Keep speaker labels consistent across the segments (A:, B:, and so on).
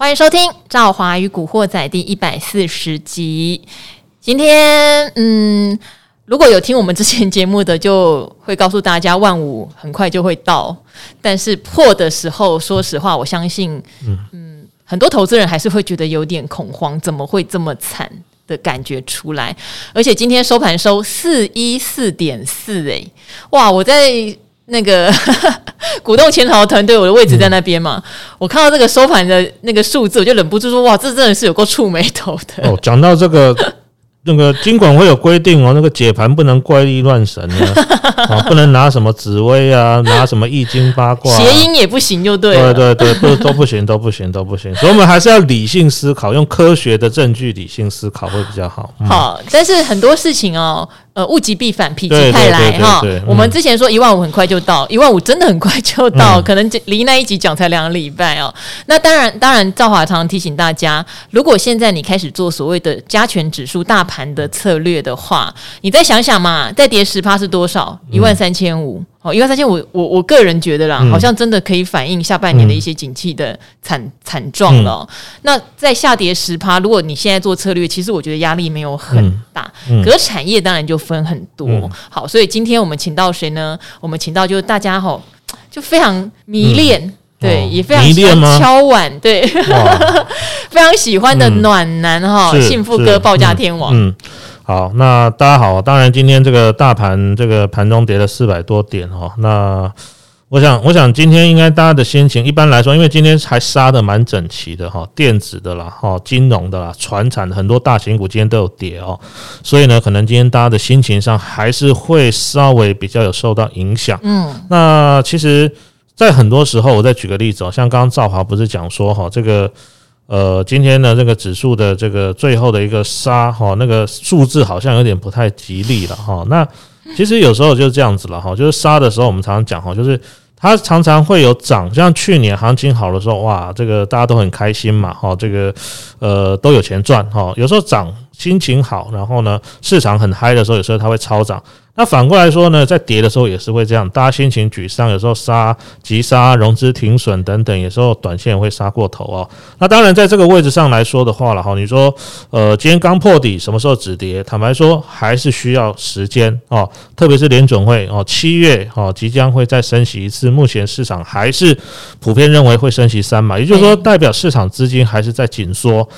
A: 欢迎收听《赵华与古惑仔》第一百四十集。今天，嗯，如果有听我们之前节目的，就会告诉大家，万五很快就会到。但是破的时候，说实话，我相信，嗯，嗯，很多投资人还是会觉得有点恐慌，怎么会这么惨的感觉出来？而且今天收盘收四一四点四，哎，哇，我在。那个 股动潜逃团队，我的位置在那边嘛。嗯、我看到这个收盘的那个数字，我就忍不住说：“哇，这真的是有够触眉头的。”
B: 哦，讲到这个。那个金管会有规定哦，那个解盘不能怪力乱神啊，啊，不能拿什么紫薇啊，拿什么易经八卦，啊，
A: 谐音也不行，就对了。
B: 对对对，不都不行，都不行，都不行。所以我们还是要理性思考，用科学的证据理性思考会比较好。嗯、
A: 好，但是很多事情哦，呃，物极必反，否极泰来哈。我们之前说一万五很快就到，一万五真的很快就到，嗯、可能离那一集讲才两个礼拜哦。那当然，当然，赵华常常提醒大家，如果现在你开始做所谓的加权指数大盘。盘的策略的话，你再想想嘛，再跌十趴是多少？一万三千五。哦，一万三千五，我我个人觉得啦，嗯、好像真的可以反映下半年的一些景气的惨惨状了。嗯、那在下跌十趴，如果你现在做策略，其实我觉得压力没有很大。可是产业当然就分很多。嗯、好，所以今天我们请到谁呢？我们请到就是大家吼，就非常迷恋。嗯对，哦、也非常喜欢敲碗，对，非常喜欢的暖男哈，嗯、幸福哥报价天王嗯。嗯，
B: 好，那大家好，当然今天这个大盘这个盘中跌了四百多点哈，那我想我想今天应该大家的心情，一般来说，因为今天还杀的蛮整齐的哈，电子的啦哈，金融的啦，传产的很多大型股今天都有跌哦，所以呢，可能今天大家的心情上还是会稍微比较有受到影响。嗯，那其实。在很多时候，我再举个例子哦，像刚刚赵华不是讲说哈，这个呃，今天的这个指数的这个最后的一个杀哈，那个数字好像有点不太吉利了哈。那其实有时候就是这样子了哈，就是杀的时候，我们常常讲哈，就是它常常会有涨，像去年行情好的时候，哇，这个大家都很开心嘛哈，这个呃都有钱赚哈。有时候涨心情好，然后呢市场很嗨的时候，有时候它会超涨。那反过来说呢，在跌的时候也是会这样，大家心情沮丧，有时候杀急杀、融资停损等等，有时候短线也会杀过头哦。那当然，在这个位置上来说的话了哈，你说呃，今天刚破底，什么时候止跌？坦白说，还是需要时间哦。特别是联准会哦，七月哦即将会再升息一次，目前市场还是普遍认为会升息三嘛，也就是说，代表市场资金还是在紧缩。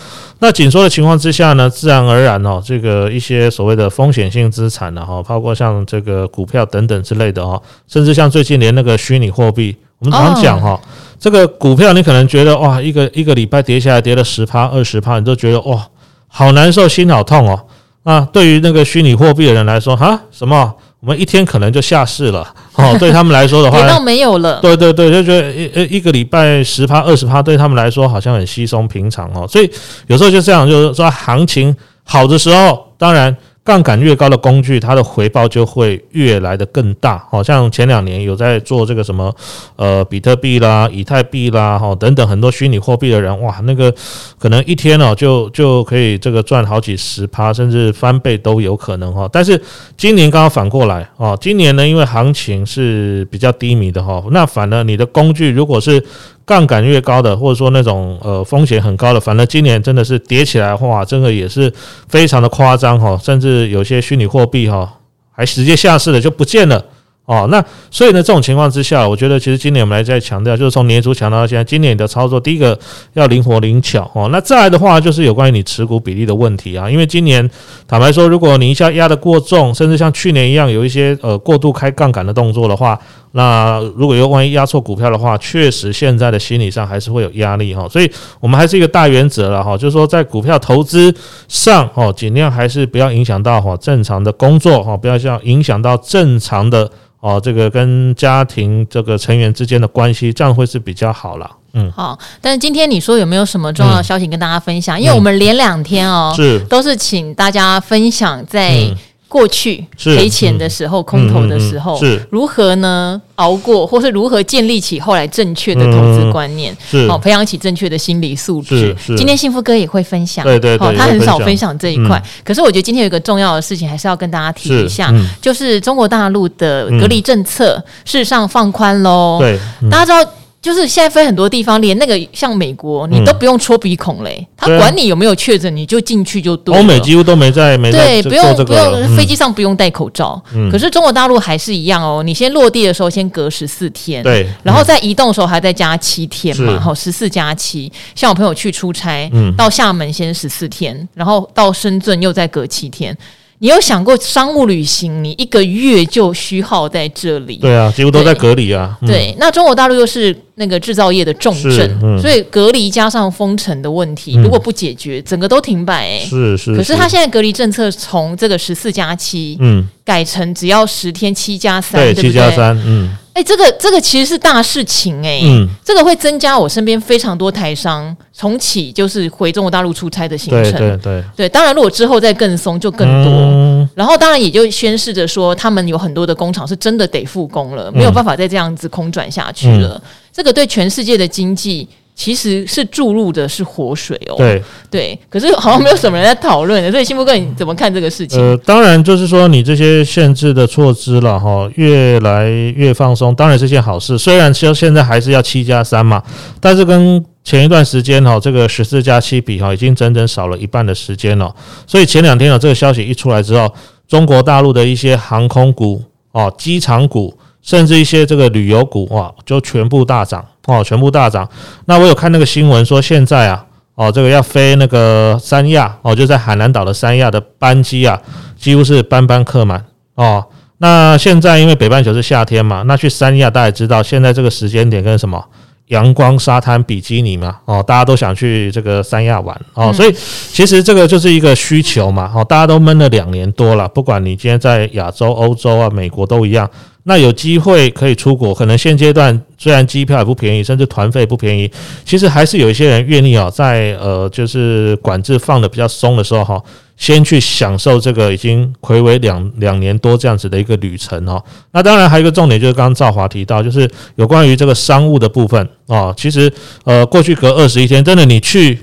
B: 那紧缩的情况之下呢，自然而然哦，这个一些所谓的风险性资产呢哈，包括像像这个股票等等之类的哈，甚至像最近连那个虚拟货币，我们常讲哈，这个股票你可能觉得哇，一个一个礼拜跌下来跌了十趴二十趴，你都觉得哇，好难受，心好痛哦。啊，对于那个虚拟货币的人来说，哈，什么？我们一天可能就下市了哦。对他们来说的话，
A: 跌到没有了。
B: 对对对，就觉得一一个礼拜十趴二十趴，对他们来说好像很稀松平常哦。所以有时候就这样，就是说行情好的时候，当然。杠杆越高的工具，它的回报就会越来的更大。好像前两年有在做这个什么呃比特币啦、以太币啦，哈等等很多虚拟货币的人，哇，那个可能一天哦就就可以这个赚好几十趴，甚至翻倍都有可能哈。但是今年刚刚反过来哦，今年呢因为行情是比较低迷的哈，那反而你的工具如果是。杠杆越高的，或者说那种呃风险很高的，反正今年真的是跌起来的话，真的也是非常的夸张哈，甚至有些虚拟货币哈还直接下市了就不见了。哦。那所以呢，这种情况之下，我觉得其实今年我们来再强调，就是从年初强调到现在，今年的操作，第一个要灵活灵巧哦。那再来的话，就是有关于你持股比例的问题啊，因为今年坦白说，如果你一下压得过重，甚至像去年一样有一些呃过度开杠杆的动作的话。那如果有万一压错股票的话，确实现在的心理上还是会有压力哈，所以我们还是一个大原则了哈，就是说在股票投资上哦，尽量还是不要影响到哈正常的工作哈，不要像影响到正常的哦这个跟家庭这个成员之间的关系，这样会是比较好了。嗯，好，
A: 但是今天你说有没有什么重要的消息跟大家分享？因为我们连两天哦，是都是请大家分享在。过去赔钱的时候，是空头的时候，嗯嗯、是。如何呢熬过，或是如何建立起后来正确的投资观念，好培养起正确的心理素质。今天幸福哥也会分享，对对对，他很少分享这一块。嗯、可是我觉得今天有一个重要的事情，还是要跟大家提一下，是就是中国大陆的隔离政策事实上放宽喽。对，大家知道。就是现在飞很多地方，连那个像美国，你都不用戳鼻孔嘞，他管你有没有确诊，你就进去就对了。欧
B: 美几乎都没在，没在
A: 对，不用不用，飞机上不用戴口罩。可是中国大陆还是一样哦，你先落地的时候先隔十四天，对，然后在移动的时候还再加七天嘛，好，十四加七。像我朋友去出差，到厦门先十四天，然后到深圳又再隔七天。你有想过商务旅行，你一个月就虚耗在这里？
B: 对啊，几乎都在隔离啊。
A: 对，嗯、对，那中国大陆又是那个制造业的重镇，嗯、所以隔离加上封城的问题，嗯、如果不解决，整个都停摆、欸。
B: 是是。
A: 可是他现在隔离政策从这个十四加七，嗯，改成只要十天七加三，对，七加三，嗯。哎、欸，这个这个其实是大事情哎、欸，嗯，这个会增加我身边非常多台商重启就是回中国大陆出差的行程，对对对，对，当然如果之后再更松就更多，嗯、然后当然也就宣示着说他们有很多的工厂是真的得复工了，没有办法再这样子空转下去了，嗯、这个对全世界的经济。其实是注入的是活水哦，对对，可是好像没有什么人在讨论，所以幸福哥你怎么看这个事情？
B: 呃，当然就是说你这些限制的措施了哈，越来越放松，当然是件好事。虽然说现在还是要七加三嘛，但是跟前一段时间哈这个十四加七比哈，已经整整少了一半的时间了。所以前两天有这个消息一出来之后，中国大陆的一些航空股哦、机场股，甚至一些这个旅游股哇，就全部大涨。哦，全部大涨。那我有看那个新闻说，现在啊，哦，这个要飞那个三亚哦，就在海南岛的三亚的班机啊，几乎是班班客满哦。那现在因为北半球是夏天嘛，那去三亚大家知道，现在这个时间点跟什么阳光沙滩比基尼嘛，哦，大家都想去这个三亚玩哦，所以其实这个就是一个需求嘛，哦，大家都闷了两年多了，不管你今天在亚洲、欧洲啊、美国都一样。那有机会可以出国，可能现阶段虽然机票也不便宜，甚至团费不便宜，其实还是有一些人愿意啊，在呃就是管制放得比较松的时候哈，先去享受这个已经睽违两两年多这样子的一个旅程哈。那当然还有一个重点就是刚刚赵华提到，就是有关于这个商务的部分啊，其实呃过去隔二十一天，真的你去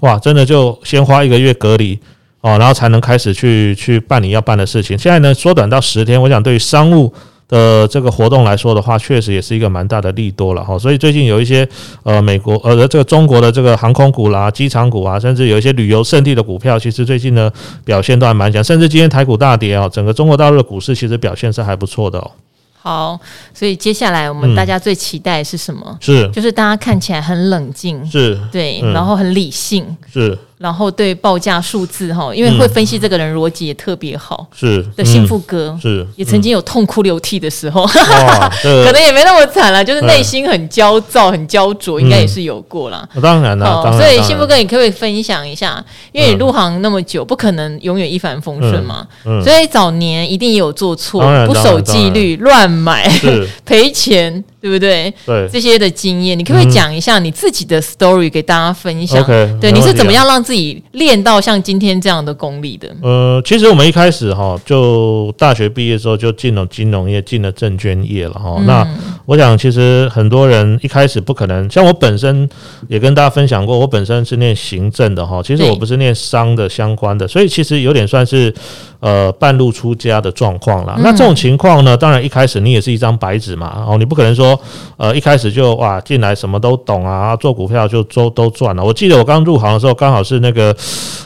B: 哇，真的就先花一个月隔离哦，然后才能开始去去办你要办的事情。现在呢缩短到十天，我想对于商务。呃，这个活动来说的话，确实也是一个蛮大的利多了哈。所以最近有一些呃美国呃这个中国的这个航空股啦、机场股啊，甚至有一些旅游胜地的股票，其实最近呢表现都还蛮强。甚至今天台股大跌啊，整个中国大陆的股市其实表现是还不错的哦。
A: 好，所以接下来我们大家最期待是什么？嗯、
B: 是
A: 就是大家看起来很冷静，是对，嗯、然后很理性，是。然后对报价数字哈，因为会分析这个人逻辑也特别好，是的幸福哥是也曾经有痛哭流涕的时候，可能也没那么惨了，就是内心很焦躁、很焦灼，应该也是有过啦。
B: 当然了，
A: 所以幸福哥，你可不可以分享一下？因为你入行那么久，不可能永远一帆风顺嘛。所以早年一定也有做错，不守纪律、乱买、赔钱。对不对？对这些的经验，你可不可以讲一下你自己的 story 给大家分享对，你是怎么样让自己练到像今天这样的功力的？
B: 呃，其实我们一开始哈，就大学毕业之后就进了金融业，进了证券业了哈。嗯、那我想，其实很多人一开始不可能，像我本身也跟大家分享过，我本身是念行政的哈，其实我不是念商的相关的，所以其实有点算是。呃，半路出家的状况啦。那这种情况呢，当然一开始你也是一张白纸嘛，哦，你不可能说，呃，一开始就哇进来什么都懂啊，做股票就都都赚了。我记得我刚入行的时候，刚好是那个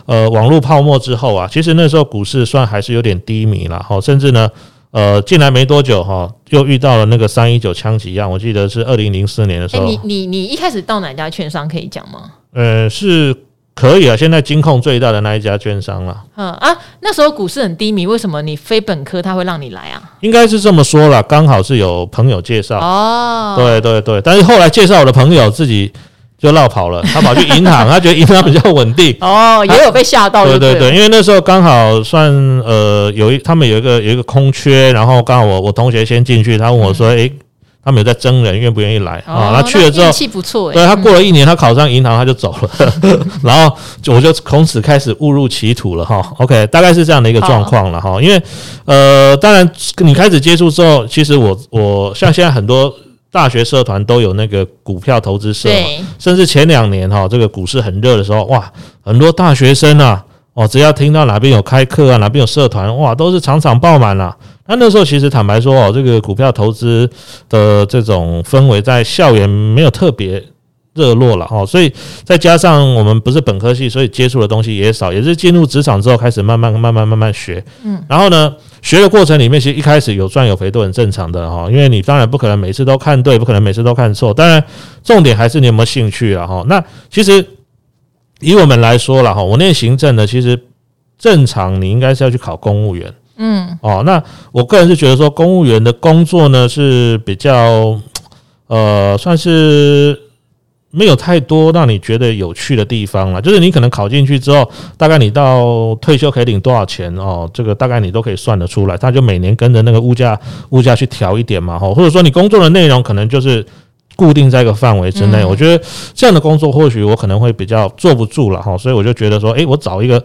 B: 呃网络泡沫之后啊，其实那时候股市算还是有点低迷了，哈，甚至呢，呃，进来没多久哈，又遇到了那个三一九枪击案，我记得是二零零四年的时候。
A: 欸、你你你一开始到哪家券商可以讲吗？
B: 呃，是。可以啊，现在金控最大的那一家券商了。
A: 嗯啊，那时候股市很低迷，为什么你非本科他会让你来啊？
B: 应该是这么说啦，刚好是有朋友介绍。哦，对对对，但是后来介绍我的朋友自己就绕跑了，他跑去银行，他觉得银行比较稳定。哦，也有被吓到对。对对对，因为那时候刚好算呃有一他们有一个有一个空缺，然后刚好我我同学先进去，他问我说：“诶、嗯。欸他们有在征人，愿不愿意来啊？他去了之后，运气不错。对，他过了一年，他考上银行，他就走了。然后我就从此开始误入歧途了哈。OK，大概是这样的一个状况了哈。因为呃，当然你开始接触之后，其实我我像现在很多大学社团都有那个股票投资社，甚至前两年哈，这个股市很热的时候，哇，很多大学生啊。哦，只要听到哪边有开课啊，哪边有社团，哇，都是场场爆满了。那那时候其实坦白说哦，这个股票投资的这种氛围在校园没有特别热络了哦，所以再加上我们不是本科系，所以接触的东西也少，也是进入职场之后开始慢慢慢慢慢慢学。嗯，然后呢，学的过程里面其实一开始有赚有赔都很正常的哈，因为你当然不可能每次都看对，不可能每次都看错，当然重点还是你有没有兴趣啊哈。那其实。以我们来说了哈，我念行政的，其实正常你应该是要去考公务员，嗯，哦，那我个人是觉得说，公务员的工作呢是比较，呃，算是没有太多让你觉得有趣的地方了。就是你可能考进去之后，大概你到退休可以领多少钱哦，这个大概你都可以算得出来。他就每年跟着那个物价物价去调一点嘛，哈，或者说你工作的内容可能就是。固定在一个范围之内，我觉得这样的工作或许我可能会比较坐不住了哈，所以我就觉得说，诶，我找一个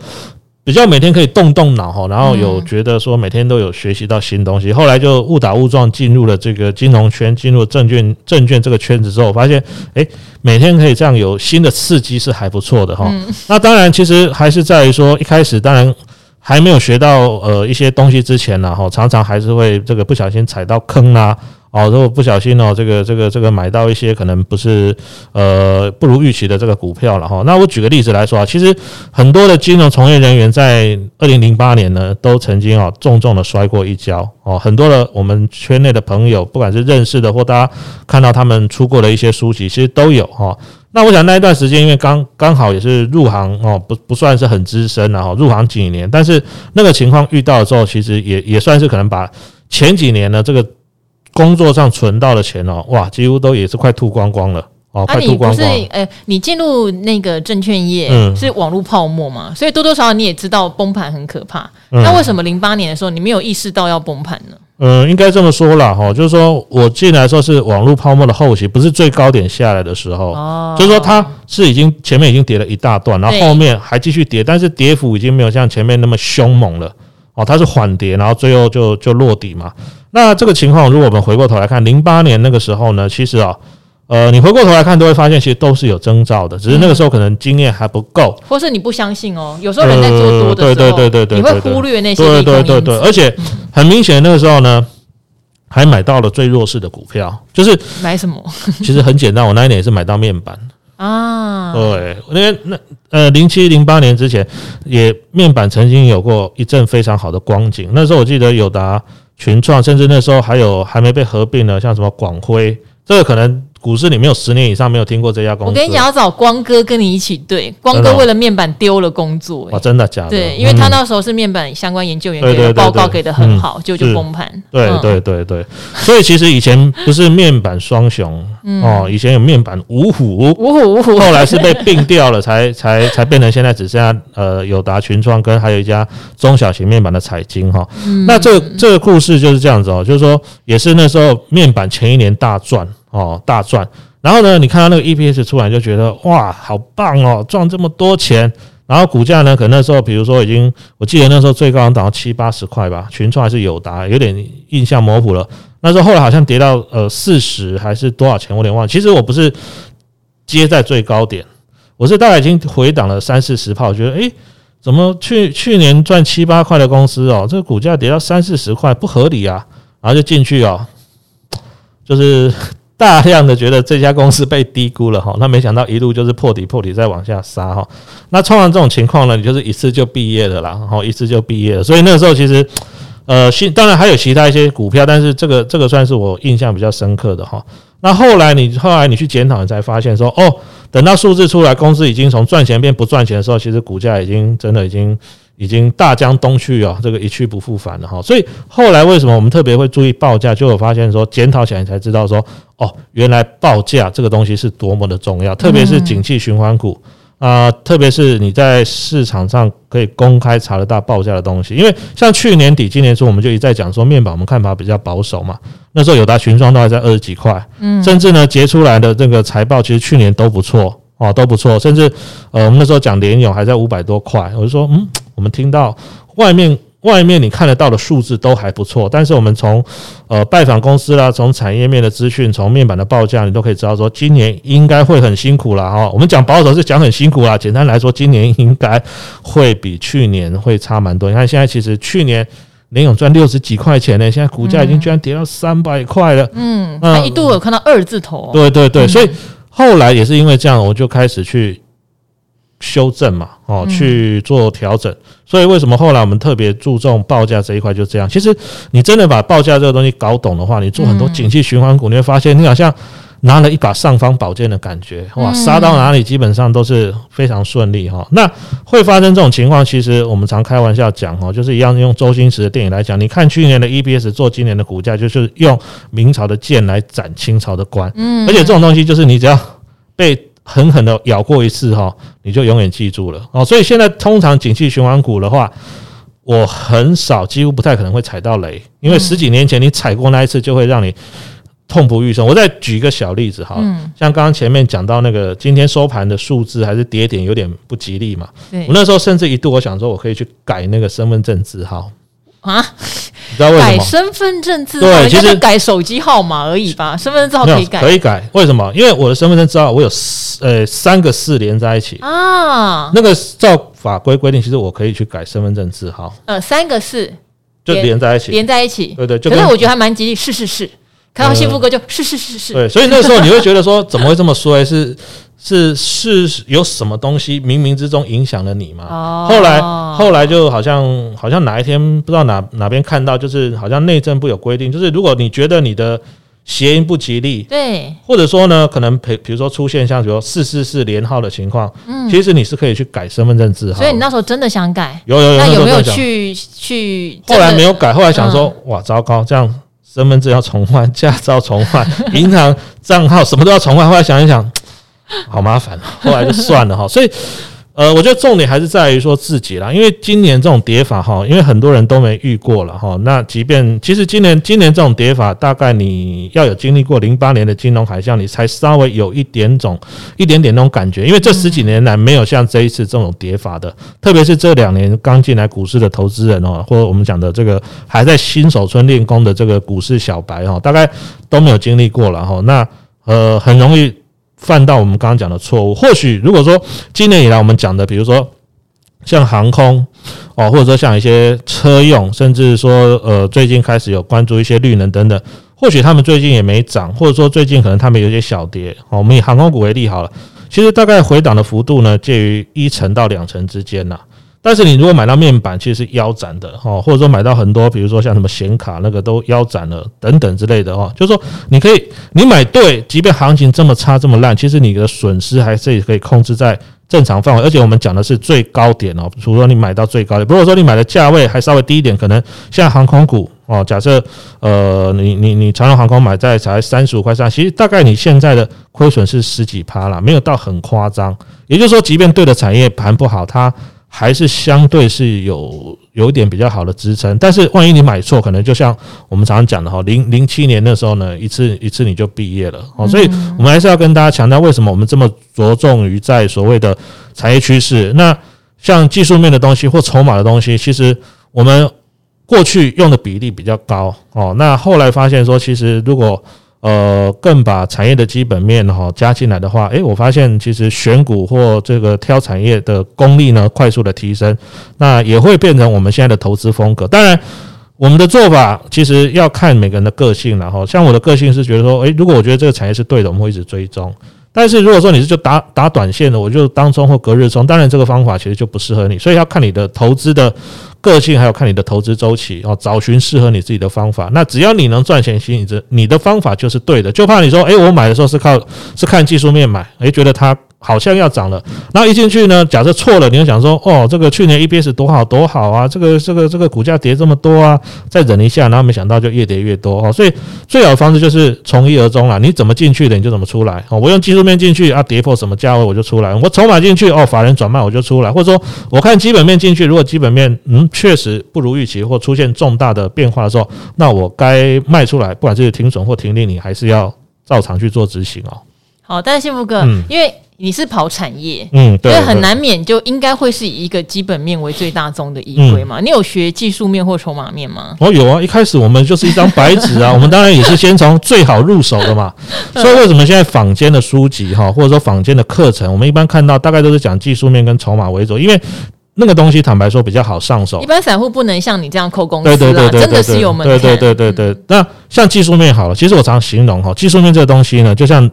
B: 比较每天可以动动脑哈，然后有觉得说每天都有学习到新东西，后来就误打误撞进入了这个金融圈，进入证券证券这个圈子之后，我发现，诶，每天可以这样有新的刺激是还不错的哈。那当然，其实还是在于说一开始当然还没有学到呃一些东西之前呢哈，常常还是会这个不小心踩到坑啊。哦，如果不小心哦，这个这个这个买到一些可能不是呃不如预期的这个股票了哈。那我举个例子来说啊，其实很多的金融从业人员在二零零八年呢，都曾经啊重重的摔过一跤哦。很多的我们圈内的朋友，不管是认识的或大家看到他们出过的一些书籍，其实都有哈。那我想那一段时间，因为刚刚好也是入行哦，不不算是很资深然后入行几年，但是那个情况遇到的时候，其实也也算是可能把前几年呢这个。工作上存到的钱哦，哇，几乎都也是快吐光光了哦，快吐光光。啊，你不是
A: 呃，你进入那个证券业，嗯，是网络泡沫嘛，所以多多少少你也知道崩盘很可怕。嗯，那为什么零八年的时候你没有意识到要崩盘呢？
B: 嗯，应该这么说啦哈，就是说我进来的时候是网络泡沫的后期，不是最高点下来的时候。哦，就是说它是已经前面已经跌了一大段，然后后面还继续跌，但是跌幅已经没有像前面那么凶猛了。哦，它是缓跌，然后最后就就落底嘛。那这个情况，如果我们回过头来看，零八年那个时候呢，其实啊，呃，你回过头来看，都会发现其实都是有征兆的，只是那个时候可能经验还不够，
A: 或是你不相信哦。有时候人在做多的时候，对对对对对，你会忽略那些
B: 对对对对，而且很明显那个时候呢，还买到了最弱势的股票，就是
A: 买什么？
B: 其实很简单，我那一年也是买到面板。啊，对，因为那呃，零七零八年之前，也面板曾经有过一阵非常好的光景。那时候我记得友达、群创，甚至那时候还有还没被合并的，像什么广辉，这个可能。股市里面有十年以上没有听过这家公司。
A: 我跟你讲，要找光哥跟你一起对。光哥为了面板丢了工作。
B: 哇，真的假的？
A: 对，因为他那时候是面板相关研究员，给的报告给的很好，就就崩盘。
B: 对对对对，所以其实以前不是面板双雄哦，以前有面板五虎，
A: 五虎五虎，
B: 后来是被并掉了，才才才变成现在只剩下呃友达、群创跟还有一家中小型面板的彩晶哈。那这这个故事就是这样子哦，就是说也是那时候面板前一年大赚。哦，大赚，然后呢，你看到那个 EPS 出来就觉得哇，好棒哦，赚这么多钱。然后股价呢，可能那时候，比如说已经，我记得那时候最高能涨到七八十块吧，群创还是友达，有点印象模糊了。那时候后来好像跌到呃四十还是多少钱，我有点忘。其实我不是接在最高点，我是大概已经回档了三四十炮，我觉得诶，怎么去去年赚七八块的公司哦，这个股价跌到三四十块不合理啊，然后就进去哦，就是。大量的觉得这家公司被低估了哈，那没想到一路就是破底破底再往下杀哈。那通常这种情况呢，你就是一次就毕业的啦，然后一次就毕业了。所以那个时候其实，呃，当然还有其他一些股票，但是这个这个算是我印象比较深刻的哈。那后来你后来你去检讨，你才发现说，哦，等到数字出来，公司已经从赚钱变不赚钱的时候，其实股价已经真的已经。已经大江东去啊，这个一去不复返了哈。所以后来为什么我们特别会注意报价？就有发现说，检讨起来才知道说，哦，原来报价这个东西是多么的重要，特别是景气循环股啊，特别是你在市场上可以公开查得到报价的东西。因为像去年底、今年初，我们就一再讲说，面板我们看法比较保守嘛。那时候有达、群创都还在二十几块，嗯，甚至呢结出来的这个财报，其实去年都不错哦，都不错。甚至呃，我们那时候讲联勇还在五百多块，我就说，嗯。我们听到外面外面你看得到的数字都还不错，但是我们从呃拜访公司啦，从产业面的资讯，从面板的报价，你都可以知道说，今年应该会很辛苦啦哈。我们讲保守是讲很辛苦啦，简单来说，今年应该会比去年会差蛮多。你看现在其实去年联勇赚六十几块钱呢，现在股价已经居然跌到三百块了。
A: 嗯，它一度有看到二字头。
B: 对对对，所以后来也是因为这样，我就开始去。修正嘛，哦，去做调整，所以为什么后来我们特别注重报价这一块？就这样。其实你真的把报价这个东西搞懂的话，你做很多景气循环股，你会发现你好像拿了一把尚方宝剑的感觉，哇，杀到哪里基本上都是非常顺利哈。那会发生这种情况，其实我们常开玩笑讲哈，就是一样用周星驰的电影来讲，你看去年的 EPS 做今年的股价，就是用明朝的剑来斩清朝的官，嗯，而且这种东西就是你只要被。狠狠的咬过一次哈，你就永远记住了哦。所以现在通常景气循环股的话，我很少，几乎不太可能会踩到雷，因为十几年前你踩过那一次，就会让你痛不欲生。我再举一个小例子哈，像刚刚前面讲到那个今天收盘的数字还是跌点有点不吉利嘛。我那时候甚至一度我想说，我可以去改那个身份证字号。啊，你知道为什么？
A: 改身份证字号，对，其实改手机号码而已吧。身份证字号可以改，
B: 可以改。为什么？因为我的身份证字号我有四呃三个四连在一起啊。那个照法规规定，其实我可以去改身份证字号。
A: 呃，三个四
B: 就连在一起，
A: 连在一起。
B: 对对，
A: 可是我觉得还蛮吉利。是是是，看到幸福哥就是是是是。
B: 对，所以那时候你会觉得说，怎么会这么说？是。是是有什么东西冥冥之中影响了你吗？哦，后来后来就好像好像哪一天不知道哪哪边看到，就是好像内政部有规定，就是如果你觉得你的谐音不吉利，
A: 对，
B: 或者说呢，可能比比如说出现像比如四四四连号的情况，嗯，其实你是可以去改身份证字号。
A: 所以你那时候真的想改？
B: 有有有。
A: 那有没有去去？
B: 后来没有改，后来想说，哇，糟糕，这样身份证要重换，驾照重换，银行账号什么都要重换。后来想一想。好麻烦，后来就算了哈。所以，呃，我觉得重点还是在于说自己啦。因为今年这种跌法哈，因为很多人都没遇过了哈。那即便其实今年今年这种跌法，大概你要有经历过零八年的金融海啸，你才稍微有一点种一点点那种感觉。因为这十几年来没有像这一次这种跌法的，特别是这两年刚进来股市的投资人哦，或者我们讲的这个还在新手村练功的这个股市小白哈，大概都没有经历过了哈。那呃，很容易。犯到我们刚刚讲的错误，或许如果说今年以来我们讲的，比如说像航空哦，或者说像一些车用，甚至说呃最近开始有关注一些绿能等等，或许他们最近也没涨，或者说最近可能他们有些小跌哦。我们以航空股为例好了，其实大概回档的幅度呢，介于一成到两成之间呐。但是你如果买到面板，其实是腰斩的哈，或者说买到很多，比如说像什么显卡那个都腰斩了等等之类的哈，就是说你可以你买对，即便行情这么差这么烂，其实你的损失还是可以控制在正常范围。而且我们讲的是最高点哦，除了你买到最高点，如果说你买的价位还稍微低一点，可能像航空股哦，假设呃你你你长荣航空买在才三十五块上，其实大概你现在的亏损是十几趴啦，没有到很夸张。也就是说，即便对的产业盘不好，它还是相对是有有一点比较好的支撑，但是万一你买错，可能就像我们常常讲的哈，零零七年那时候呢，一次一次你就毕业了哦，所以我们还是要跟大家强调，为什么我们这么着重于在所谓的产业趋势？那像技术面的东西或筹码的东西，其实我们过去用的比例比较高哦，那后来发现说，其实如果呃，更把产业的基本面哈加进来的话，诶，我发现其实选股或这个挑产业的功力呢，快速的提升，那也会变成我们现在的投资风格。当然，我们的做法其实要看每个人的个性了哈。像我的个性是觉得说，诶，如果我觉得这个产业是对的，我们会一直追踪。但是如果说你是就打打短线的，我就当中或隔日中，当然这个方法其实就不适合你，所以要看你的投资的个性，还有看你的投资周期哦，找寻适合你自己的方法。那只要你能赚钱，其实你这你的方法就是对的。就怕你说，诶，我买的时候是靠是看技术面买，诶，觉得它。好像要涨了，然后一进去呢，假设错了，你就想说，哦，这个去年 EPS 多好多好啊，这个这个这个股价跌这么多啊，再忍一下，然后没想到就越跌越多哦，所以最好的方式就是从一而终啦，你怎么进去的你就怎么出来哦。我用技术面进去啊，跌破什么价位我就出来，我筹码进去哦，法人转卖我就出来，或者说我看基本面进去，如果基本面嗯确实不如预期或出现重大的变化的时候，那我该卖出来，不管是停损或停利，你还是要照常去做执行哦。
A: 好，但是幸福哥，因为。你是跑产业，
B: 嗯，对，
A: 所以很难免就应该会是以一个基本面为最大宗的依归嘛。嗯、你有学技术面或筹码面吗？
B: 哦，有啊，一开始我们就是一张白纸啊，我们当然也是先从最好入手的嘛。所以为什么现在坊间的书籍哈，或者说坊间的课程，我们一般看到大概都是讲技术面跟筹码为主，因为那个东西坦白说比较好上手。
A: 一般散户不能像你这样扣公司
B: 对对对，
A: 真的是有门槛。
B: 对对对对对，那像技术面好了，其实我常形容哈，技术面这个东西呢，就像。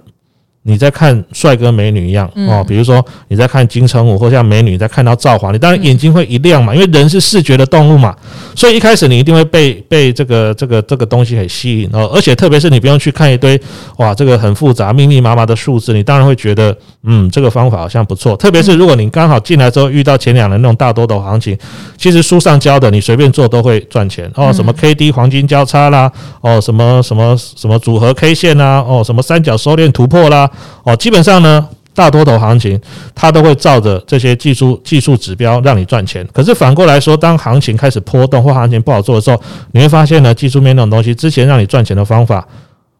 B: 你在看帅哥美女一样哦，比如说你在看金城武，或像美女在看到赵华，你当然眼睛会一亮嘛，因为人是视觉的动物嘛，所以一开始你一定会被被这个这个这个东西给吸引哦，而且特别是你不用去看一堆哇，这个很复杂密密麻麻的数字，你当然会觉得嗯，这个方法好像不错。特别是如果你刚好进来之后遇到前两轮那种大多头行情，其实书上教的你随便做都会赚钱。哦，什么 K D 黄金交叉啦，哦什么什么什么组合 K 线啦，哦什么三角收敛突破啦。哦，基本上呢，大多头行情它都会照着这些技术技术指标让你赚钱。可是反过来说，当行情开始波动或行情不好做的时候，你会发现呢，技术面那种东西之前让你赚钱的方法，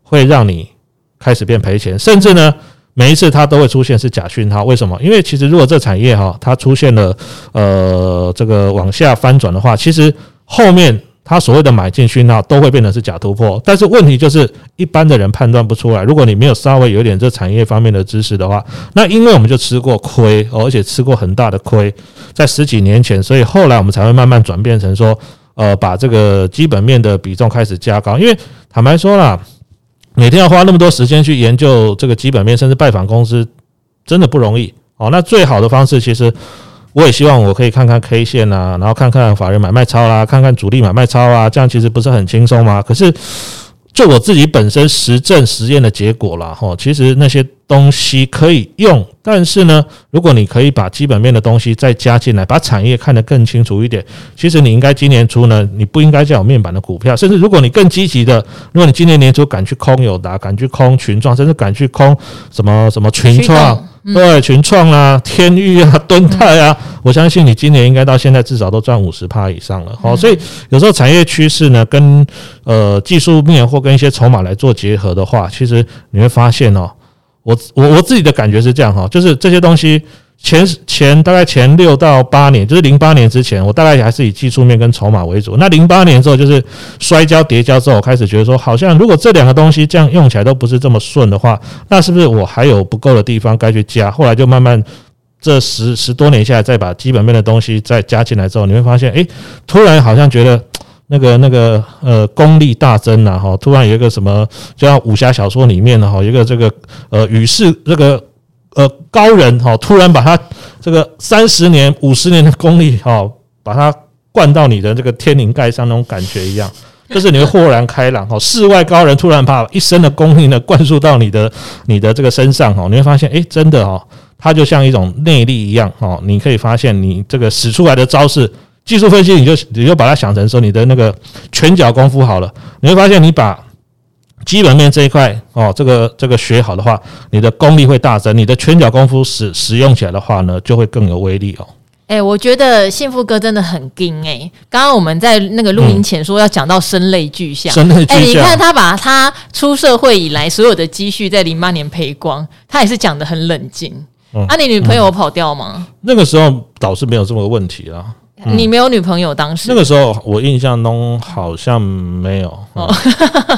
B: 会让你开始变赔钱，甚至呢，每一次它都会出现是假讯号。为什么？因为其实如果这产业哈，它出现了呃这个往下翻转的话，其实后面。他所谓的买进讯号都会变成是假突破，但是问题就是一般的人判断不出来。如果你没有稍微有点这产业方面的知识的话，那因为我们就吃过亏，而且吃过很大的亏，在十几年前，所以后来我们才会慢慢转变成说，呃，把这个基本面的比重开始加高。因为坦白说啦，每天要花那么多时间去研究这个基本面，甚至拜访公司，真的不容易哦。那最好的方式其实。我也希望我可以看看 K 线啊，然后看看法人买卖超啦，看看主力买卖超啊，这样其实不是很轻松吗？可是就我自己本身实证实验的结果啦，哈，其实那些东西可以用，但是呢，如果你可以把基本面的东西再加进来，把产业看得更清楚一点，其实你应该今年初呢，你不应该再有面板的股票，甚至如果你更积极的，如果你今年年初敢去空友达，敢去空群创，甚至敢去空什么什么群创。对，群创啊，天域啊，敦泰啊，我相信你今年应该到现在至少都赚五十趴以上了。好，所以有时候产业趋势呢，跟呃技术面或跟一些筹码来做结合的话，其实你会发现哦，我我我自己的感觉是这样哈，就是这些东西。前前大概前六到八年，就是零八年之前，我大概还是以技术面跟筹码为主。那零八年之后，就是摔跤叠加之后，我开始觉得说，好像如果这两个东西这样用起来都不是这么顺的话，那是不是我还有不够的地方该去加？后来就慢慢这十十多年下来，再把基本面的东西再加进来之后，你会发现，诶，突然好像觉得那个那个呃功力大增了哈。突然有一个什么，就像武侠小说里面的哈，一个这个呃与世这个。呃，高人哈，突然把他这个三十年、五十年的功力哈，把它灌到你的这个天灵盖上那种感觉一样，就是你会豁然开朗哈。世外高人突然把一身的功力呢灌输到你的你的这个身上哈，你会发现，诶，真的哈，它就像一种内力一样哈。你可以发现，你这个使出来的招式，技术分析，你就你就把它想成说你的那个拳脚功夫好了，你会发现你把。基本面这一块哦，这个这个学好的话，你的功力会大增，你的拳脚功夫使使用起来的话呢，就会更有威力哦。
A: 哎、欸，我觉得幸福哥真的很精哎。刚刚我们在那个录音前说要讲到声泪俱下，
B: 声泪俱下。哎，你
A: 看他把他出社会以来所有的积蓄在零八年赔光，他也是讲得很冷静。嗯、啊，你女朋友跑掉吗？
B: 那个时候倒是没有这么个问题啊。
A: 你没有女朋友当时？
B: 那个时候我印象中好像没有，哦，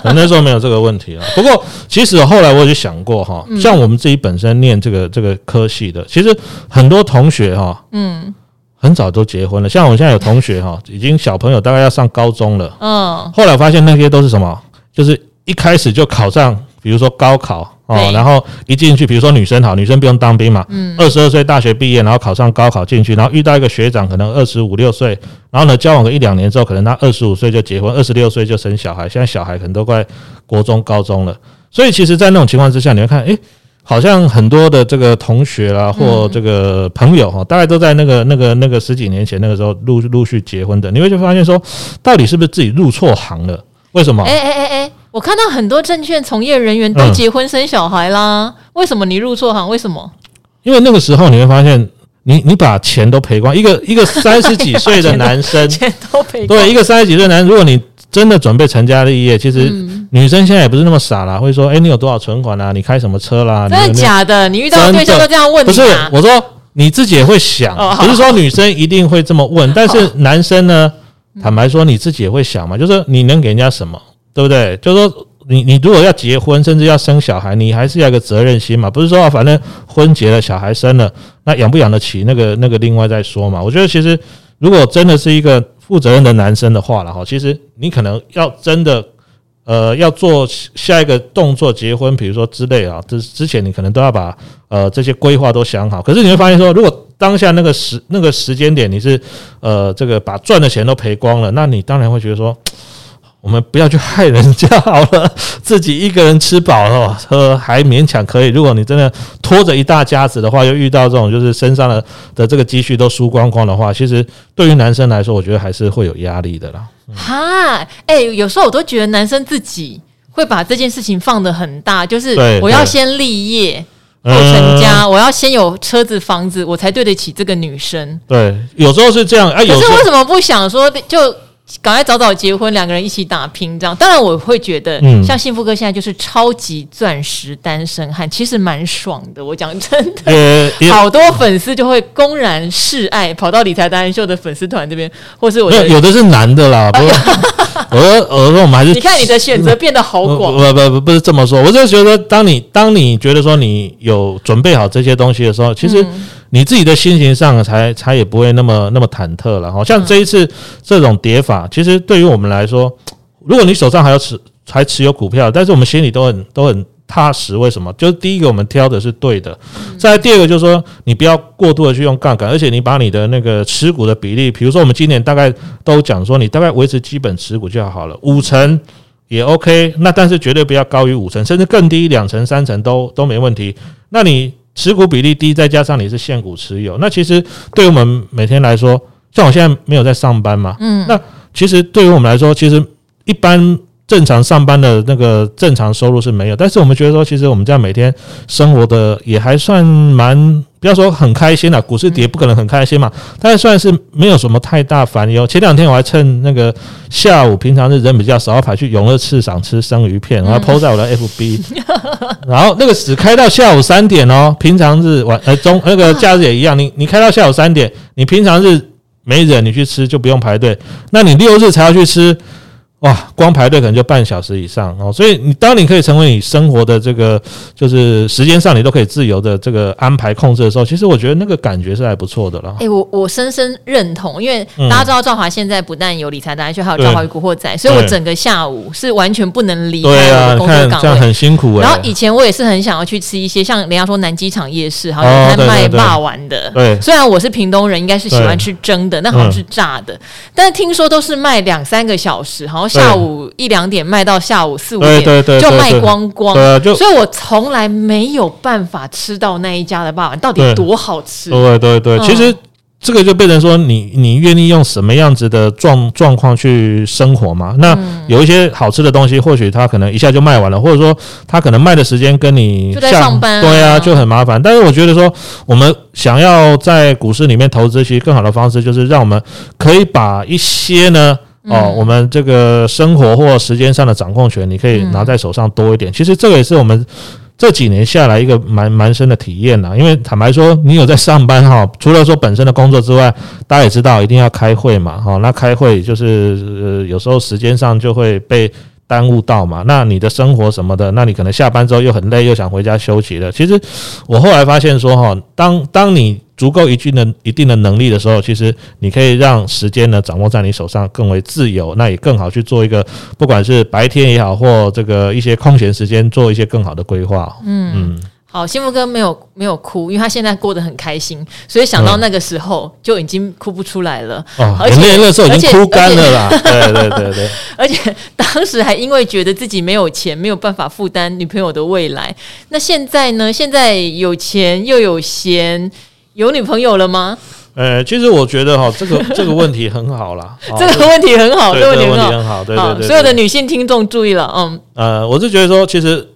B: 那时候没有这个问题啊。不过其实后来我就想过哈，像我们自己本身念这个这个科系的，其实很多同学哈，嗯，很早都结婚了。像我现在有同学哈，已经小朋友大概要上高中了，嗯，后来发现那些都是什么，就是一开始就考上，比如说高考。哦，然后一进去，比如说女生好，女生不用当兵嘛，嗯，二十二岁大学毕业，然后考上高考进去，然后遇到一个学长，可能二十五六岁，然后呢交往个一两年之后，可能他二十五岁就结婚，二十六岁就生小孩，现在小孩可能都快国中高中了，所以其实，在那种情况之下，你会看，诶，好像很多的这个同学啦，或这个朋友哈，大概都在那个那个那个十几年前那个时候陆陆续结婚的，你会就发现说，到底是不是自己入错行了？为什么？哎哎哎哎。
A: 我看到很多证券从业人员都结婚生小孩啦，嗯、为什么你入错行？为什么？
B: 因为那个时候你会发现你，你你把钱都赔光，一个一个三十几岁的男生，
A: 钱都赔光，
B: 对，一个三十几岁男生，如果你真的准备成家立业，其实女生现在也不是那么傻啦，会说：“哎、欸，你有多少存款啊？你开什么车啦？”
A: 真的假的？你遇到的对象都这样问你？
B: 不是，我说你自己也会想，不是说女生一定会这么问，但是男生呢，坦白说你自己也会想嘛，就是你能给人家什么，对不对？就是说你你如果要结婚，甚至要生小孩，你还是要有个责任心嘛，不是说反正婚结了，小孩生了，那养不养得起那个那个另外再说嘛。我觉得其实如果真的是一个。负责任的男生的话了哈，其实你可能要真的呃要做下一个动作，结婚，比如说之类啊，之之前你可能都要把呃这些规划都想好。可是你会发现说，如果当下那个时那个时间点你是呃这个把赚的钱都赔光了，那你当然会觉得说。我们不要去害人家好了，自己一个人吃饱了，喝，还勉强可以。如果你真的拖着一大家子的话，又遇到这种就是身上的的这个积蓄都输光光的话，其实对于男生来说，我觉得还是会有压力的啦。
A: 哈，哎，有时候我都觉得男生自己会把这件事情放得很大，就是我要先立业后成家，我要先有车子房子，我才对得起这个女生。
B: 对，有时候是这样。哎，可
A: 是为什么不想说就？赶快早早结婚，两个人一起打拼，这样。当然，我会觉得，像幸福哥现在就是超级钻石单身汉，其实蛮爽的。我讲真的，好多粉丝就会公然示爱，跑到理财达人秀的粉丝团这边，或是我
B: 有的是男的啦。不是，我说，我说，我们还是
A: 你看你的选择变得好广。
B: 不不不，不是这么说，我就觉得，当你当你觉得说你有准备好这些东西的时候，其实。你自己的心情上才才也不会那么那么忐忑了哈。像这一次这种跌法，其实对于我们来说，如果你手上还有持还持有股票，但是我们心里都很都很踏实。为什么？就是第一个，我们挑的是对的；再来第二个，就是说你不要过度的去用杠杆，而且你把你的那个持股的比例，比如说我们今年大概都讲说，你大概维持基本持股就好了，五成也 OK。那但是绝对不要高于五成，甚至更低两成三成都都没问题。那你。持股比例低，再加上你是现股持有，那其实对于我们每天来说，像我现在没有在上班嘛，嗯，那其实对于我们来说，其实一般。正常上班的那个正常收入是没有，但是我们觉得说，其实我们这样每天生活的也还算蛮，不要说很开心了，股市跌不可能很开心嘛，但是算是没有什么太大烦忧。前两天我还趁那个下午，平常是人比较少，跑去永乐市场吃生鱼片，然后 po 在我的 FB，然后那个只开到下午三点哦，平常日晚呃中那个假日也一样，你你开到下午三点，你平常日没人你去吃就不用排队，那你六日才要去吃。哇，光排队可能就半小时以上哦，所以你当你可以成为你生活的这个，就是时间上你都可以自由的这个安排控制的时候，其实我觉得那个感觉是还不错的了。
A: 诶，我我深深认同，因为大家知道赵华现在不但有理财达人秀，还有赵华与古惑仔，所以我整个下午是完全不能离开我的工作岗位，
B: 这样很辛苦欸。
A: 然后以前我也是很想要去吃一些像人家说南机场夜市，好像在卖霸丸的。对，虽然我是屏东人，应该是喜欢吃蒸的，那好像是炸的，但是听说都是卖两三个小时，好像。下午一两点卖到下午四五点，就卖光光。所以我从来没有办法吃到那一家的霸王到底多好吃。
B: 对对对，其实这个就变成说你，你你愿意用什么样子的状状况去生活嘛？那有一些好吃的东西，或许它可能一下就卖完了，或者说它可能卖的时间跟你
A: 就在上班，
B: 对啊，就很麻烦。但是我觉得说，我们想要在股市里面投资，其实更好的方式就是让我们可以把一些呢。哦，我们这个生活或时间上的掌控权，你可以拿在手上多一点。其实这个也是我们这几年下来一个蛮蛮深的体验啦。因为坦白说，你有在上班哈，除了说本身的工作之外，大家也知道一定要开会嘛，哈，那开会就是呃有时候时间上就会被耽误到嘛。那你的生活什么的，那你可能下班之后又很累，又想回家休息了。其实我后来发现说哈，当当你足够一定的一定的能力的时候，其实你可以让时间呢掌握在你手上，更为自由，那也更好去做一个，不管是白天也好，或这个一些空闲时间，做一些更好的规划。嗯嗯，
A: 好，幸福哥没有没有哭，因为他现在过得很开心，所以想到那个时候就已经哭不出来了。
B: 哦，而且那时候已经哭干了啦。对对对对，
A: 而且当时还因为觉得自己没有钱，没有办法负担女朋友的未来。那现在呢？现在有钱又有闲。有女朋友了吗？
B: 呃，其实我觉得哈，这个 这个问题很好啦。
A: 这个问题很好，这个问题
B: 很好，对对对。
A: 所有的女性听众注意了，嗯，
B: 呃，我是觉得说，其实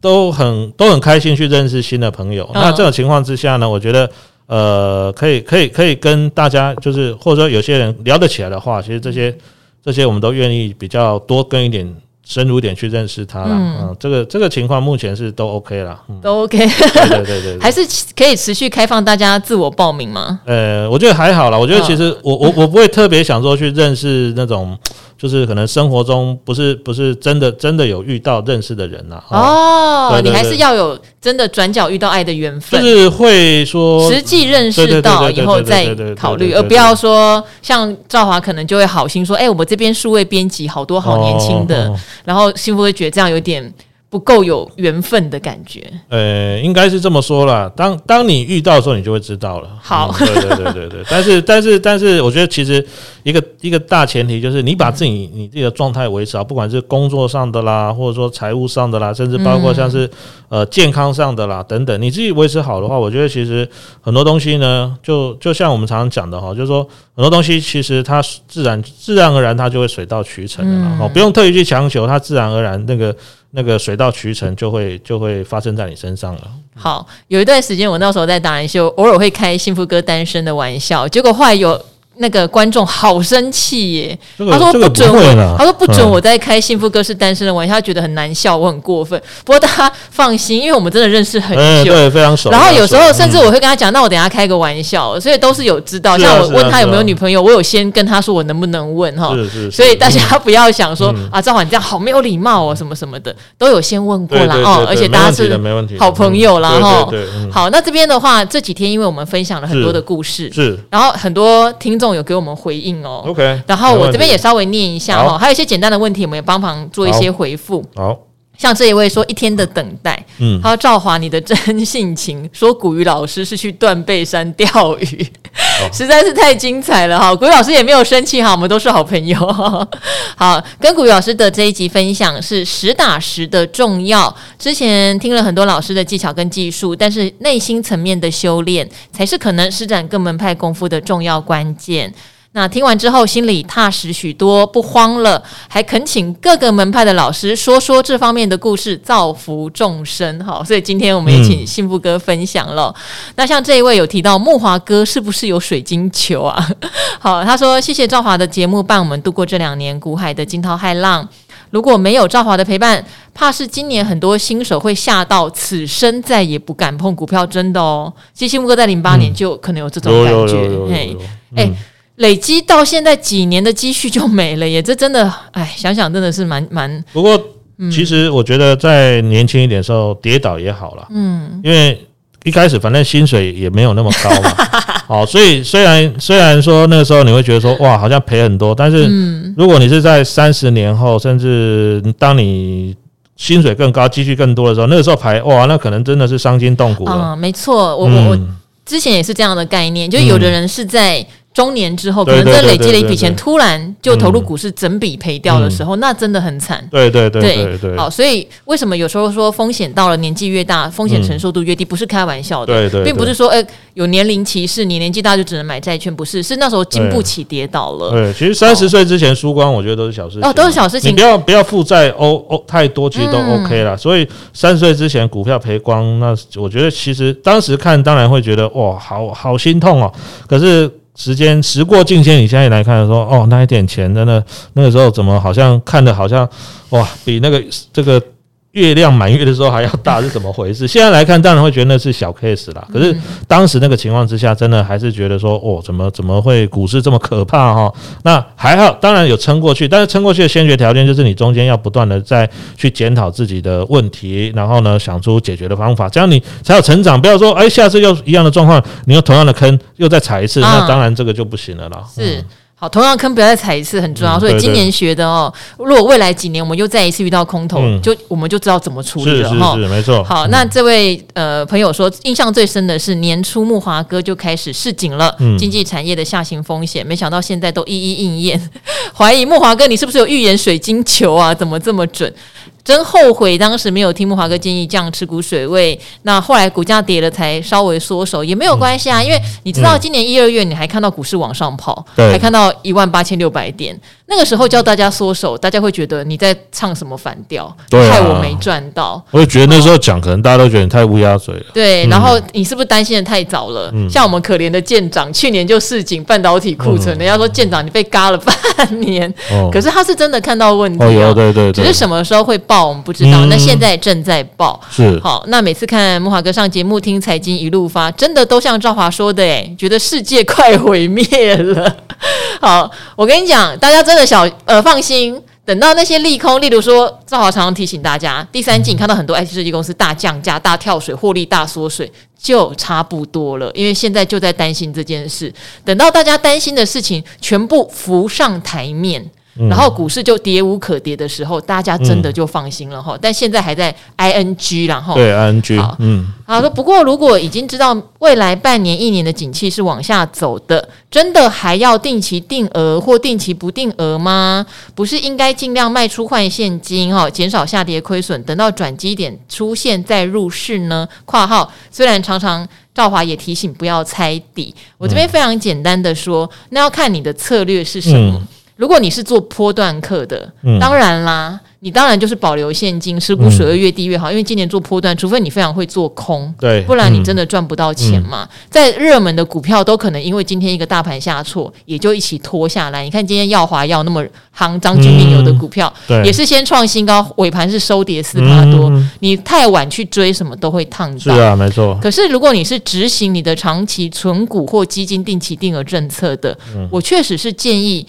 B: 都很都很开心去认识新的朋友。那这种情况之下呢，我觉得呃，可以可以可以跟大家就是或者说有些人聊得起来的话，其实这些这些我们都愿意比较多跟一点。深入一点去认识他了，嗯，嗯，这个这个情况目前是都 OK 了，嗯，
A: 都 OK，
B: 对对对对，
A: 还是可以持续开放大家自我报名吗？
B: 呃，我觉得还好啦，我觉得其实我我我不会特别想说去认识那种。就是可能生活中不是不是真的真的有遇到认识的人呐、啊。
A: 哦，你还是要有真的转角遇到爱的缘分。
B: 就是会说
A: 实际认识到以后再考虑，而不要说像赵华可能就会好心说，哎、欸，我们这边数位编辑好多好年轻的、哦哦，然后幸福会觉得这样有点。不够有缘分的感觉，
B: 呃，应该是这么说啦。当当你遇到的时候，你就会知道了。
A: 好，
B: 嗯、对对对对对。但是但是但是，我觉得其实一个一个大前提就是你把自己你自己的状态维持好，不管是工作上的啦，或者说财务上的啦，甚至包括像是、嗯、呃健康上的啦等等，你自己维持好的话，我觉得其实很多东西呢，就就像我们常常讲的哈，就是说很多东西其实它自然自然而然它就会水到渠成的啦，哦、嗯，不用特意去强求，它自然而然那个。那个水到渠成就会就会发生在你身上了。
A: 好，有一段时间我那时候在达人秀，偶尔会开幸福哥单身的玩笑，结果后来有。那个观众好生气耶、这个，他说不准我，这个、他说不准我在开幸福哥是单身的玩笑，他觉得很难笑，我很过分。不过大家放心，因为我们真的认识很久，
B: 欸、对，非常熟。
A: 然后有时候甚至我会跟他讲、嗯，那我等下开个玩笑，所以都是有知道。像我问他有没有女朋友，我有先跟他说我能不能问哈。所以大家不要想说、嗯、啊，赵婉这样好没有礼貌哦，什么什么的，都有先问过了哦。而且大家是好朋友啦哈。好，那这边的话，这几天因为我们分享了很多的故事，是，然后很多听众有给我们回应。哦
B: ，OK，
A: 然后我这边也稍微念一下哦，还有一些简单的问题，我们也帮忙做一些回复。
B: 好，
A: 像这一位说一天的等待，嗯，他说赵华你的真性情，说古语老师是去断背山钓鱼，实在是太精彩了哈。古语老师也没有生气哈，我们都是好朋友。好，跟古语老师的这一集分享是实打实的重要。之前听了很多老师的技巧跟技术，但是内心层面的修炼才是可能施展各门派功夫的重要关键。那听完之后，心里踏实许多，不慌了，还恳请各个门派的老师说说这方面的故事，造福众生。好，所以今天我们也请幸福哥分享了。嗯、那像这一位有提到木华哥是不是有水晶球啊？好，他说谢谢赵华的节目伴我们度过这两年股海的惊涛骇浪。如果没有赵华的陪伴，怕是今年很多新手会吓到此生再也不敢碰股票，真的哦。其实幸福哥在零八年就可能有这种感觉，嘿，哎。欸累积到现在几年的积蓄就没了耶，这真的，哎，想想真的是蛮蛮。
B: 不过，其实我觉得在年轻一点的时候跌倒也好了，嗯，因为一开始反正薪水也没有那么高嘛，好，所以虽然虽然说那个时候你会觉得说哇好像赔很多，但是如果你是在三十年后，甚至当你薪水更高、积蓄更多的时候，那个时候赔哇，那可能真的是伤筋动骨了。
A: 嗯，没错，我我我之前也是这样的概念，就有的人是在。中年之后，可能真的累积了一笔钱，突然就投入股市，整笔赔掉的时候，那真的很惨。
B: 对对对对对。
A: 好，所以为什么有时候说风险到了年纪越大，风险承受度越低，不是开玩笑的。对对。并不是说，哎，有年龄歧视，你年纪大就只能买债券，不是，是那时候经不起跌倒了。
B: 对，其实三十岁之前输光，我觉得都是小事情。
A: 哦，都是小事情。
B: 你不要不要负债哦哦太多，其实都 OK 了。所以三十岁之前股票赔光，那我觉得其实当时看当然会觉得哇，好好心痛哦。可是。时间时过境迁，你现在来看说，哦，那一点钱真的，那个时候怎么好像看的好像哇，比那个这个。月亮满月的时候还要大是怎么回事？现在来看，当然会觉得那是小 case 啦。可是当时那个情况之下，真的还是觉得说，哦，怎么怎么会股市这么可怕哈？那还好，当然有撑过去，但是撑过去的先决条件就是你中间要不断的再去检讨自己的问题，然后呢想出解决的方法，这样你才有成长。不要说，哎，下次又一样的状况，你又同样的坑又再踩一次，那当然这个就不行了啦。
A: 是。好，同样坑不要再踩一次，很重要。所以今年学的哦，如果未来几年我们又再一次遇到空头，嗯、就我们就知道怎么处理了哈。
B: 是是是，没错。
A: 好，那这位呃朋友说，印象最深的是年初木华哥就开始示警了，经济产业的下行风险，没想到现在都一一应验。怀疑木华哥你是不是有预言水晶球啊？怎么这么准？真后悔当时没有听木华哥建议这样持股水位，那后来股价跌了才稍微缩手也没有关系啊，因为你知道今年一二月你还看到股市往上跑，还看到一万八千六百点。那个时候叫大家缩手，大家会觉得你在唱什么反调，
B: 对啊、
A: 害我没赚到。
B: 我就觉得那时候讲，可能大家都觉得你太乌鸦嘴了。
A: 对，然后你是不是担心的太早了？嗯、像我们可怜的舰长，去年就市井半导体库存，嗯、人家说舰长你被嘎了半年，哦、可是他是真的看到问题、啊
B: 哦、对对对，
A: 只是什么时候会爆我们不知道。嗯、那现在正在爆，
B: 是
A: 好。那每次看木华哥上节目，听财经一路发，真的都像赵华说的，哎，觉得世界快毁灭了。好，我跟你讲，大家真的小呃放心，等到那些利空，例如说赵华常常提醒大家，第三季你看到很多 IT 设计公司大降价、大跳水、获利大缩水，就差不多了，因为现在就在担心这件事。等到大家担心的事情全部浮上台面。然后股市就跌无可跌的时候，大家真的就放心了哈。嗯、但现在还在 ing，然后
B: 对 ing，
A: 好
B: 嗯，
A: 好说。不过如果已经知道未来半年、一年的景气是往下走的，真的还要定期定额或定期不定额吗？不是应该尽量卖出换现金哈，减少下跌亏损，等到转机点出现再入市呢？括号虽然常常赵华也提醒不要猜底，我这边非常简单的说，嗯、那要看你的策略是什么。嗯如果你是做波段客的，嗯、当然啦，你当然就是保留现金，持股水位越低越好。嗯、因为今年做波段，除非你非常会做空，
B: 对，
A: 不然你真的赚不到钱嘛。嗯、在热门的股票都可能因为今天一个大盘下挫，也就一起拖下来。你看今天耀华药那么行，张君明有的股票，嗯、也是先创新高，尾盘是收跌四趴多。嗯、你太晚去追，什么都会烫到。
B: 是啊，没错。
A: 可是如果你是执行你的长期存股或基金定期定额政策的，嗯、我确实是建议。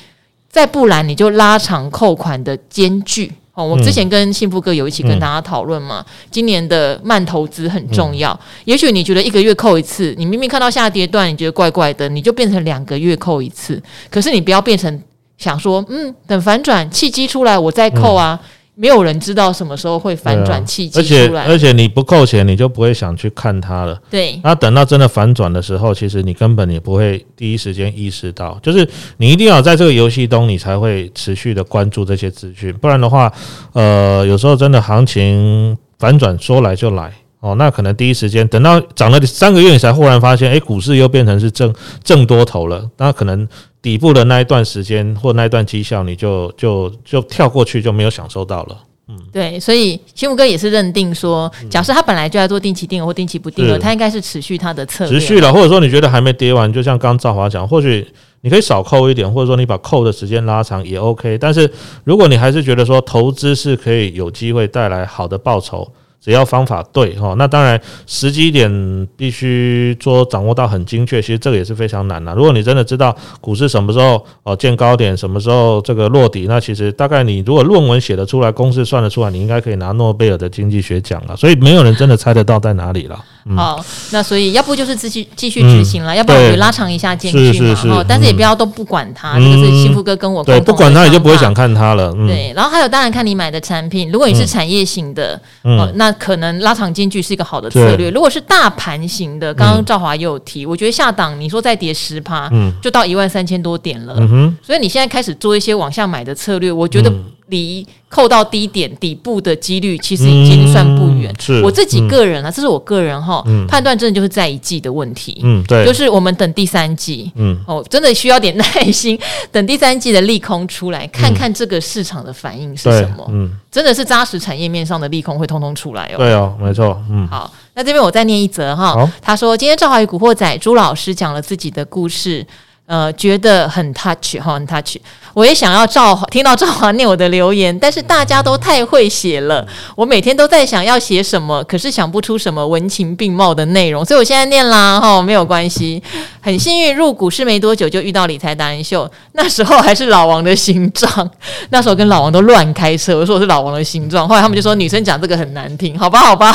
A: 再不然你就拉长扣款的间距哦。我之前跟幸福哥有一起跟大家讨论嘛，嗯、今年的慢投资很重要。嗯、也许你觉得一个月扣一次，你明明看到下跌段，你觉得怪怪的，你就变成两个月扣一次。可是你不要变成想说，嗯，等反转契机出来我再扣啊。嗯没有人知道什么时候会反转契机出来，
B: 而且而且你不扣钱，你就不会想去看它了。
A: 对，
B: 那等到真的反转的时候，其实你根本也不会第一时间意识到，就是你一定要在这个游戏中，你才会持续的关注这些资讯，不然的话，呃，有时候真的行情反转说来就来哦，那可能第一时间等到涨了三个月，你才忽然发现，诶，股市又变成是正正多头了，那可能。底部的那一段时间或那一段绩效，你就就就跳过去，就没有享受到了。嗯，
A: 对，所以新福哥也是认定说，假设他本来就在做定期定额或定期不定额，是他应该是持续他的策略，
B: 持续了，或者说你觉得还没跌完，就像刚赵华讲，或许你可以少扣一点，或者说你把扣的时间拉长也 OK。但是如果你还是觉得说投资是可以有机会带来好的报酬。只要方法对哈，那当然时机点必须说掌握到很精确，其实这个也是非常难的。如果你真的知道股市什么时候哦见高点，什么时候这个落底，那其实大概你如果论文写得出来，公式算得出来，你应该可以拿诺贝尔的经济学奖了。所以没有人真的猜得到在哪里了。嗯、
A: 好，那所以要不就是继续继续执行了，嗯、要不然就拉长一下间距嘛。哈，但是也不要都不管它，嗯、这个是幸福哥跟我对，
B: 不管它，你就不会想看它了。嗯、
A: 对，然后还有当然看你买的产品，如果你是产业型的，嗯、哦，那可能拉长间距是一个好的策略。如果是大盘型的，刚刚赵华也有提，我觉得下档你说再跌十趴，嗯，就到一万三千多点了。嗯哼，所以你现在开始做一些往下买的策略，我觉得、嗯。离扣到低点底部的几率其实已经算不远。是我自己个人啊，这是我个人哈判断，真的就是在一季的问题。嗯，对，就是我们等第三季。嗯，哦，真的需要点耐心，等第三季的利空出来，看看这个市场的反应是什么。嗯，真的是扎实产业面上的利空会通通出来哦。
B: 对哦，没错。嗯，
A: 好，那这边我再念一则哈。他说今天赵华与古惑仔朱老师讲了自己的故事。呃，觉得很 touch 哈，很 touch。我也想要赵听到赵华念我的留言，但是大家都太会写了，我每天都在想要写什么，可是想不出什么文情并茂的内容，所以我现在念啦哈，没有关系。很幸运入股市没多久就遇到理财达人秀，那时候还是老王的形状，那时候跟老王都乱开车，我说我是老王的形状，后来他们就说女生讲这个很难听，好吧，好吧，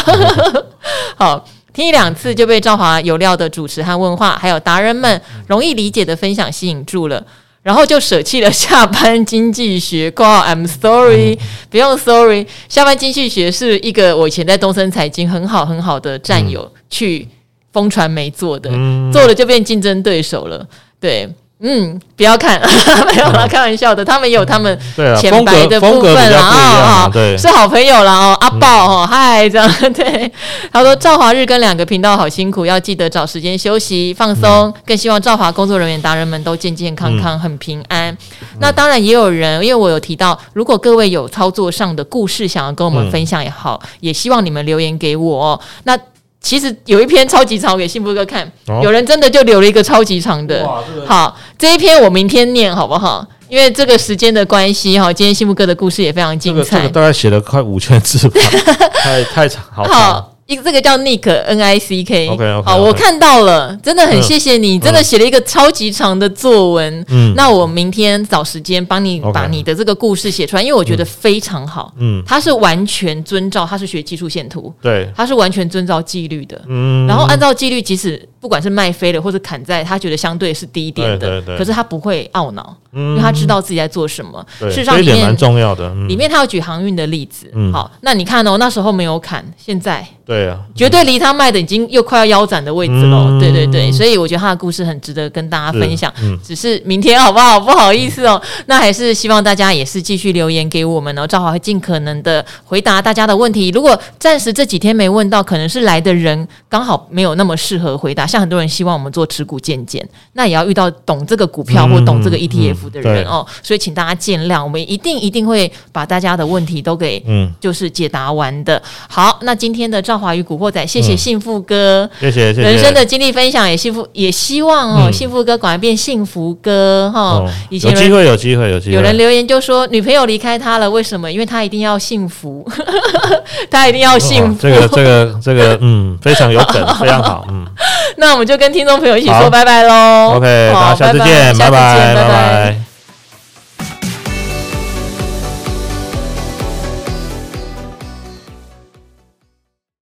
A: 好。听一两次就被赵华有料的主持和问话，还有达人们容易理解的分享吸引住了，然后就舍弃了下班经济学。括号 I'm sorry，不用 sorry。下班经济学是一个我以前在东森财经很好很好的战友去疯传媒做的，做了就变竞争对手了。对，嗯，不要看，没有啦，开玩笑的。他们有他们浅白的
B: 部分啦，
A: 啊，
B: 对，
A: 是好朋友啦哦。阿豹哦，嗨，这样 对。他说赵华日跟两个频道好辛苦，要记得找时间休息放松。更希望赵华工作人员达人们都健健康康，很平安。那当然也有人，因为我有提到，如果各位有操作上的故事想要跟我们分享也好，也希望你们留言给我。那。其实有一篇超级长，给幸福哥看，哦、有人真的就留了一个超级长的。这个、好，这一篇我明天念好不好？因为这个时间的关系哈，今天幸福哥的故事也非常精彩。
B: 这个这个、大概写了快五千字吧，太太长，好。好
A: 一个这个叫 Nick N I C K，好.我看到了，真的很谢谢你，嗯、真的写了一个超级长的作文。嗯，那我明天找时间帮你把你的这个故事写出来，因为我觉得非常好。嗯，他是完全遵照，他是学技术线图，
B: 对，
A: 他是完全遵照纪律的。嗯，然后按照纪律，即使不管是卖飞了或者砍在，他觉得相对是低一点的，可是他不会懊恼，嗯、因为他知道自己在做什么。
B: 对
A: 事实上里面
B: 蛮重要的，嗯、
A: 里面他要举航运的例子。嗯，好，那你看哦，那时候没有砍，现在。
B: 对啊，
A: 绝对离他卖的已经又快要腰斩的位置了。嗯、对对对，所以我觉得他的故事很值得跟大家分享。嗯，只是明天好不好？不好意思哦，那还是希望大家也是继续留言给我们哦，赵华会尽可能的回答大家的问题。如果暂时这几天没问到，可能是来的人刚好没有那么适合回答。像很多人希望我们做持股健检，那也要遇到懂这个股票或懂这个 ETF 的人、哦。所以请大家见谅，我们一定一定会把大家的问题都给嗯，就是解答完的。好，那今天的赵。华与古惑仔，谢谢幸福哥，
B: 谢谢谢谢
A: 人生的经历分享，也幸福，也希望哦，幸福哥赶快变幸福哥哈。以前有
B: 机会，有机会，有机会。
A: 有人留言就说女朋友离开他了，为什么？因为他一定要幸福，他一定要幸福。
B: 这个，这个，这个，嗯，非常有梗，非常好，嗯。
A: 那我们就跟听众朋友一起说拜拜喽。
B: OK，大家下次见，拜拜，拜拜。